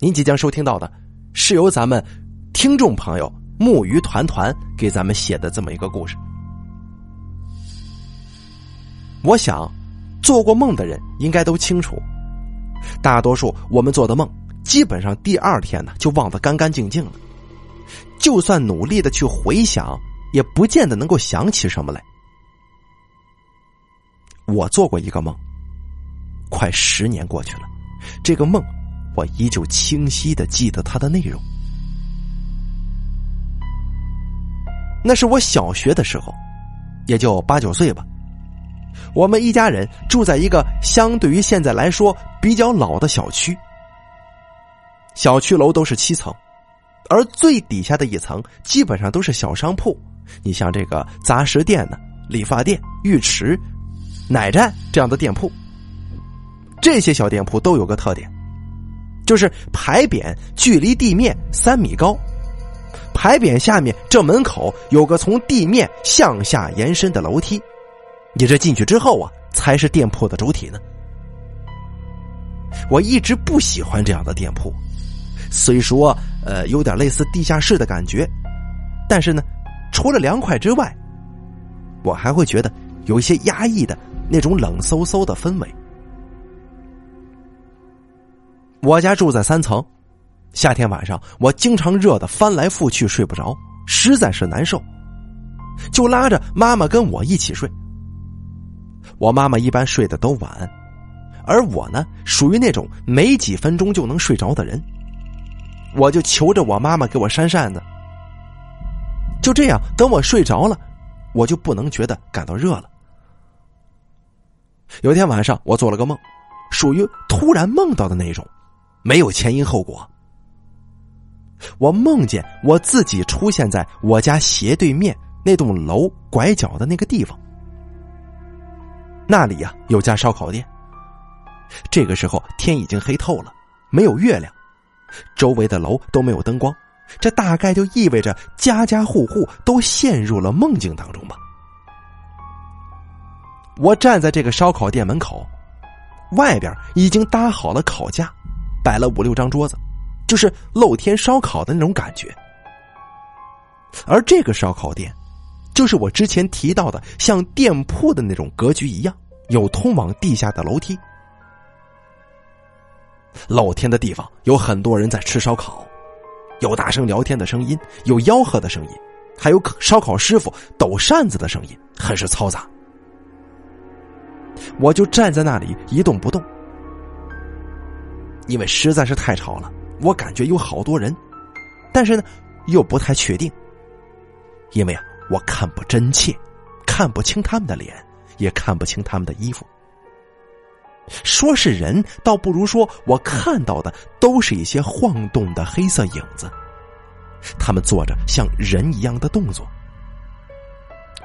您即将收听到的，是由咱们听众朋友木鱼团团给咱们写的这么一个故事。我想，做过梦的人应该都清楚，大多数我们做的梦，基本上第二天呢就忘得干干净净了。就算努力的去回想，也不见得能够想起什么来。我做过一个梦，快十年过去了，这个梦我依旧清晰的记得它的内容。那是我小学的时候，也就八九岁吧。我们一家人住在一个相对于现在来说比较老的小区，小区楼都是七层。而最底下的一层基本上都是小商铺，你像这个杂食店呢、理发店、浴池、奶站这样的店铺。这些小店铺都有个特点，就是牌匾距离地面三米高，牌匾下面正门口有个从地面向下延伸的楼梯，你这进去之后啊，才是店铺的主体呢。我一直不喜欢这样的店铺。虽说，呃，有点类似地下室的感觉，但是呢，除了凉快之外，我还会觉得有一些压抑的那种冷飕飕的氛围。我家住在三层，夏天晚上我经常热的翻来覆去睡不着，实在是难受，就拉着妈妈跟我一起睡。我妈妈一般睡得都晚，而我呢，属于那种没几分钟就能睡着的人。我就求着我妈妈给我扇扇子，就这样，等我睡着了，我就不能觉得感到热了。有天晚上，我做了个梦，属于突然梦到的那种，没有前因后果。我梦见我自己出现在我家斜对面那栋楼拐角的那个地方，那里呀有家烧烤店。这个时候天已经黑透了，没有月亮。周围的楼都没有灯光，这大概就意味着家家户户都陷入了梦境当中吧。我站在这个烧烤店门口，外边已经搭好了烤架，摆了五六张桌子，就是露天烧烤的那种感觉。而这个烧烤店，就是我之前提到的像店铺的那种格局一样，有通往地下的楼梯。露天的地方有很多人在吃烧烤，有大声聊天的声音，有吆喝的声音，还有烧烤师傅抖扇子的声音，很是嘈杂。我就站在那里一动不动，因为实在是太吵了。我感觉有好多人，但是呢，又不太确定，因为啊，我看不真切，看不清他们的脸，也看不清他们的衣服。说是人，倒不如说我看到的都是一些晃动的黑色影子，他们做着像人一样的动作。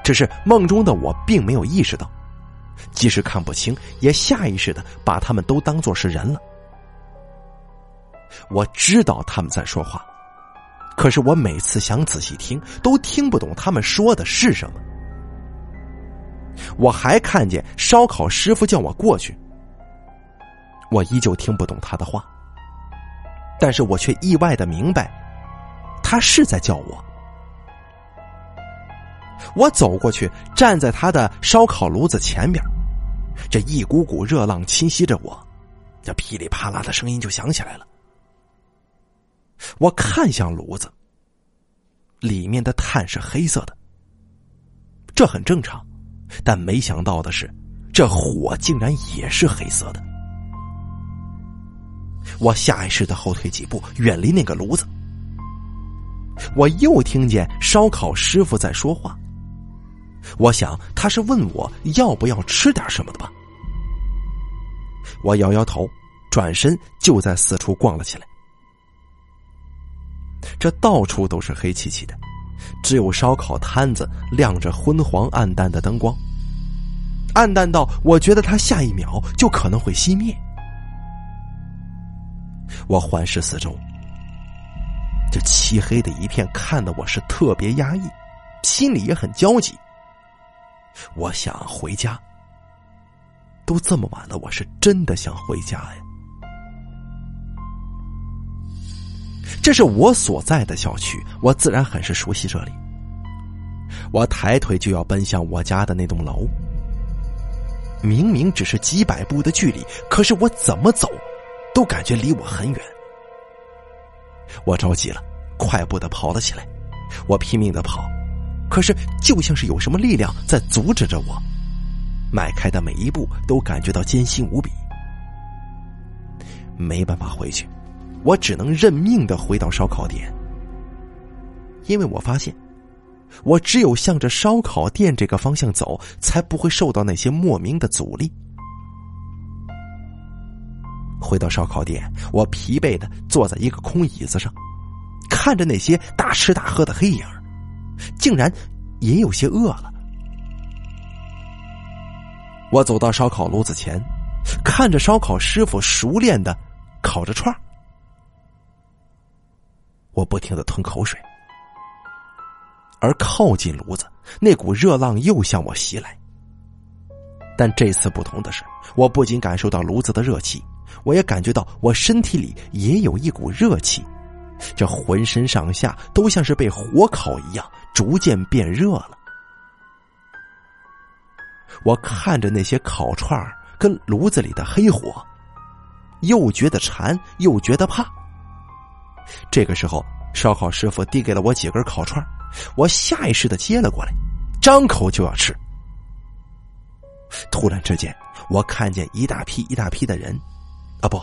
只是梦中的我并没有意识到，即使看不清，也下意识的把他们都当做是人了。我知道他们在说话，可是我每次想仔细听，都听不懂他们说的是什么。我还看见烧烤师傅叫我过去。我依旧听不懂他的话，但是我却意外的明白，他是在叫我。我走过去，站在他的烧烤炉子前边，这一股股热浪侵袭着我，这噼里啪啦的声音就响起来了。我看向炉子，里面的炭是黑色的，这很正常，但没想到的是，这火竟然也是黑色的。我下意识的后退几步，远离那个炉子。我又听见烧烤师傅在说话。我想他是问我要不要吃点什么的吧。我摇摇头，转身就在四处逛了起来。这到处都是黑漆漆的，只有烧烤摊子亮着昏黄暗淡的灯光，暗淡到我觉得它下一秒就可能会熄灭。我环视四周，这漆黑的一片，看得我是特别压抑，心里也很焦急。我想回家，都这么晚了，我是真的想回家呀。这是我所在的小区，我自然很是熟悉这里。我抬腿就要奔向我家的那栋楼，明明只是几百步的距离，可是我怎么走，都感觉离我很远。我着急了，快步的跑了起来，我拼命的跑，可是就像是有什么力量在阻止着我，迈开的每一步都感觉到艰辛无比。没办法回去，我只能认命的回到烧烤店，因为我发现，我只有向着烧烤店这个方向走，才不会受到那些莫名的阻力。回到烧烤店，我疲惫的坐在一个空椅子上，看着那些大吃大喝的黑影，竟然也有些饿了。我走到烧烤炉子前。看着烧烤师傅熟练的烤着串我不停的吞口水。而靠近炉子，那股热浪又向我袭来。但这次不同的是，我不仅感受到炉子的热气，我也感觉到我身体里也有一股热气，这浑身上下都像是被火烤一样，逐渐变热了。我看着那些烤串儿。跟炉子里的黑火，又觉得馋，又觉得怕。这个时候，烧烤师傅递给了我几根烤串，我下意识的接了过来，张口就要吃。突然之间，我看见一大批一大批的人，啊，不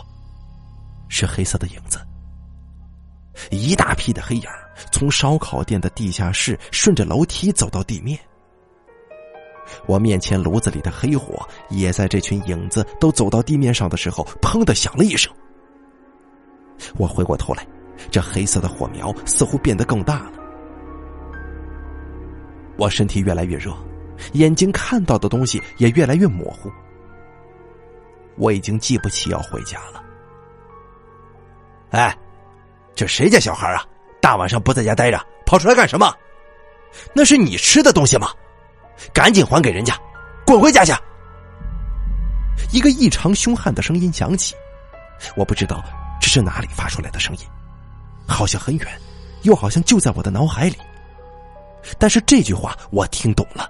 是黑色的影子，一大批的黑影从烧烤店的地下室顺着楼梯走到地面。我面前炉子里的黑火也在这群影子都走到地面上的时候，砰的响了一声。我回过头来，这黑色的火苗似乎变得更大了。我身体越来越热，眼睛看到的东西也越来越模糊。我已经记不起要回家了。哎，这谁家小孩啊？大晚上不在家待着，跑出来干什么？那是你吃的东西吗？赶紧还给人家，滚回家去！一个异常凶悍的声音响起，我不知道这是哪里发出来的声音，好像很远，又好像就在我的脑海里。但是这句话我听懂了，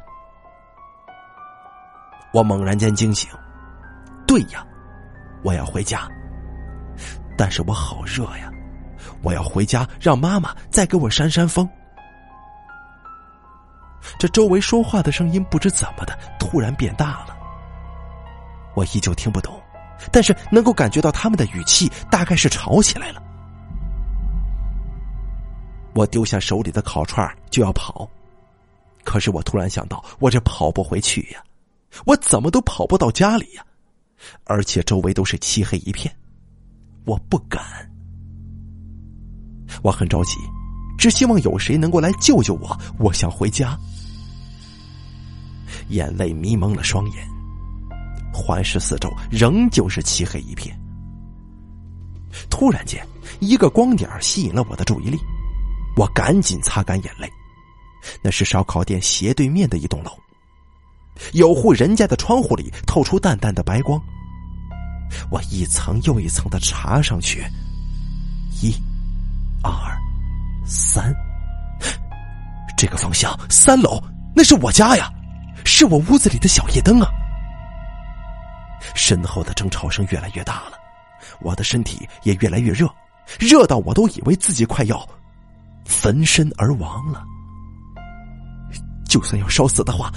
我猛然间惊醒。对呀，我要回家，但是我好热呀，我要回家让妈妈再给我扇扇风。这周围说话的声音不知怎么的突然变大了，我依旧听不懂，但是能够感觉到他们的语气大概是吵起来了。我丢下手里的烤串就要跑，可是我突然想到，我这跑不回去呀，我怎么都跑不到家里呀，而且周围都是漆黑一片，我不敢，我很着急，只希望有谁能够来救救我，我想回家。眼泪迷蒙了双眼，环视四周，仍旧是漆黑一片。突然间，一个光点吸引了我的注意力，我赶紧擦干眼泪。那是烧烤店斜对面的一栋楼，有户人家的窗户里透出淡淡的白光。我一层又一层的查上去，一、二、三，这个方向，三楼，那是我家呀！是我屋子里的小夜灯啊！身后的争吵声越来越大了，我的身体也越来越热，热到我都以为自己快要焚身而亡了。就算要烧死的话，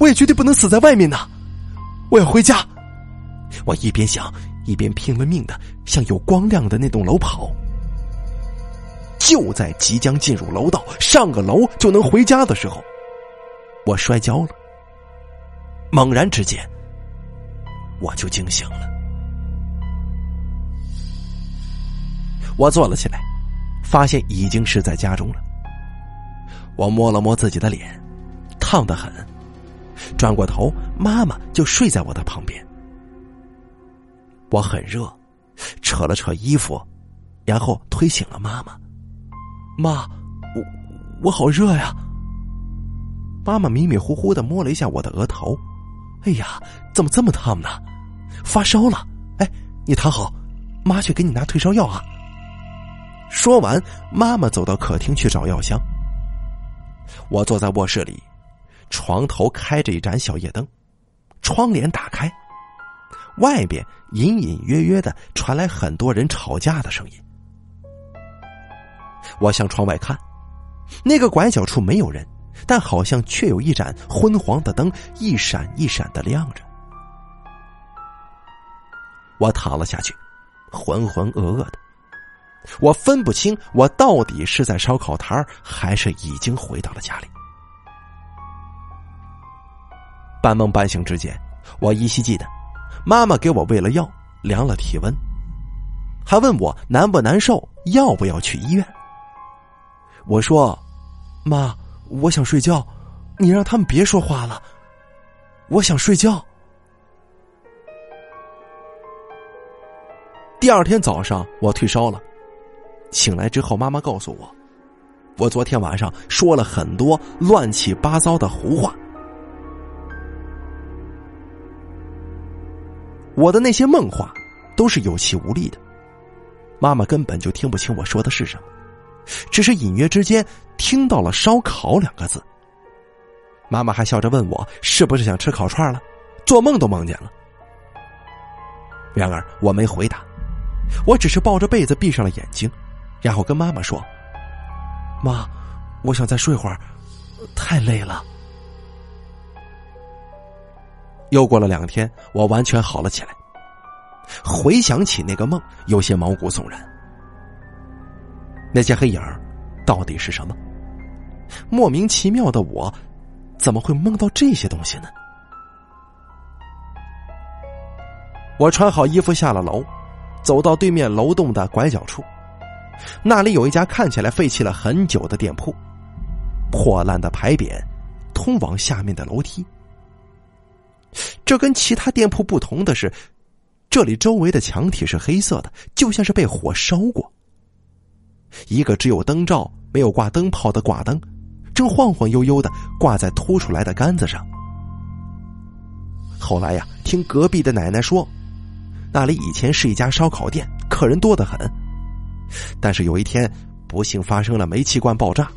我也绝对不能死在外面呐！我要回家！我一边想，一边拼了命的向有光亮的那栋楼跑。就在即将进入楼道，上个楼就能回家的时候，我摔跤了。猛然之间，我就惊醒了。我坐了起来，发现已经是在家中了。我摸了摸自己的脸，烫得很。转过头，妈妈就睡在我的旁边。我很热，扯了扯衣服，然后推醒了妈妈。妈，我我好热呀！妈妈迷迷糊糊的摸了一下我的额头。哎呀，怎么这么烫呢？发烧了！哎，你躺好，妈去给你拿退烧药啊。说完，妈妈走到客厅去找药箱。我坐在卧室里，床头开着一盏小夜灯，窗帘打开，外边隐隐约约的传来很多人吵架的声音。我向窗外看，那个拐角处没有人，但好像却有一盏昏黄的灯一闪一闪的亮着。我躺了下去，浑浑噩噩的。我分不清我到底是在烧烤摊还是已经回到了家里。半梦半醒之间，我依稀记得，妈妈给我喂了药，量了体温，还问我难不难受，要不要去医院。我说：“妈，我想睡觉，你让他们别说话了，我想睡觉。”第二天早上，我退烧了。醒来之后，妈妈告诉我，我昨天晚上说了很多乱七八糟的胡话。我的那些梦话都是有气无力的，妈妈根本就听不清我说的是什么，只是隐约之间听到了“烧烤”两个字。妈妈还笑着问我是不是想吃烤串了，做梦都梦见了。然而我没回答，我只是抱着被子闭上了眼睛。然后跟妈妈说：“妈，我想再睡会儿，太累了。”又过了两天，我完全好了起来。回想起那个梦，有些毛骨悚然。那些黑影到底是什么？莫名其妙的我，怎么会梦到这些东西呢？我穿好衣服下了楼，走到对面楼栋的拐角处。那里有一家看起来废弃了很久的店铺，破烂的牌匾，通往下面的楼梯。这跟其他店铺不同的是，这里周围的墙体是黑色的，就像是被火烧过。一个只有灯罩没有挂灯泡的挂灯，正晃晃悠悠的挂在凸出来的杆子上。后来呀，听隔壁的奶奶说，那里以前是一家烧烤店，客人多得很。但是有一天，不幸发生了煤气罐爆炸，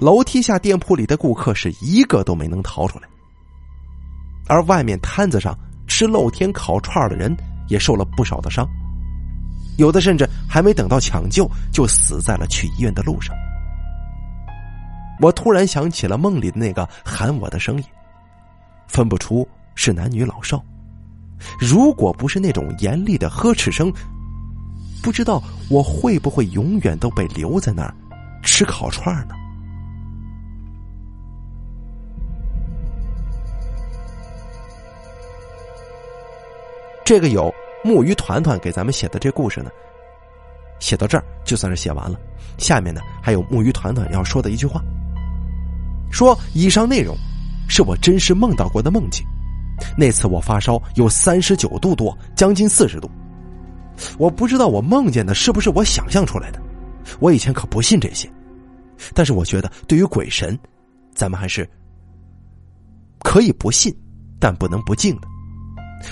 楼梯下店铺里的顾客是一个都没能逃出来，而外面摊子上吃露天烤串的人也受了不少的伤，有的甚至还没等到抢救就死在了去医院的路上。我突然想起了梦里的那个喊我的声音，分不出是男女老少，如果不是那种严厉的呵斥声。不知道我会不会永远都被留在那儿吃烤串呢？这个有木鱼团团给咱们写的这故事呢，写到这儿就算是写完了。下面呢还有木鱼团团要说的一句话，说以上内容是我真实梦到过的梦境。那次我发烧有三十九度多，将近四十度。我不知道我梦见的是不是我想象出来的，我以前可不信这些，但是我觉得对于鬼神，咱们还是可以不信，但不能不敬的。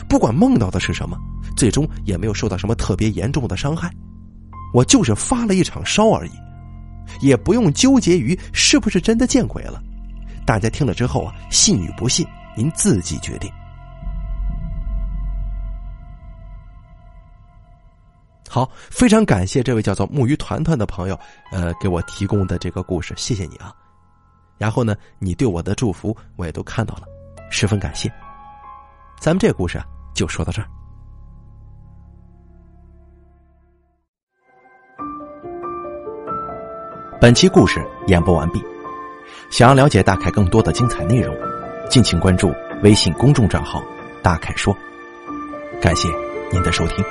不管梦到的是什么，最终也没有受到什么特别严重的伤害，我就是发了一场烧而已，也不用纠结于是不是真的见鬼了。大家听了之后啊，信与不信，您自己决定。好，非常感谢这位叫做木鱼团团的朋友，呃，给我提供的这个故事，谢谢你啊。然后呢，你对我的祝福我也都看到了，十分感谢。咱们这个故事啊，就说到这儿。本期故事演播完毕，想要了解大凯更多的精彩内容，敬请关注微信公众账号“大凯说”。感谢您的收听。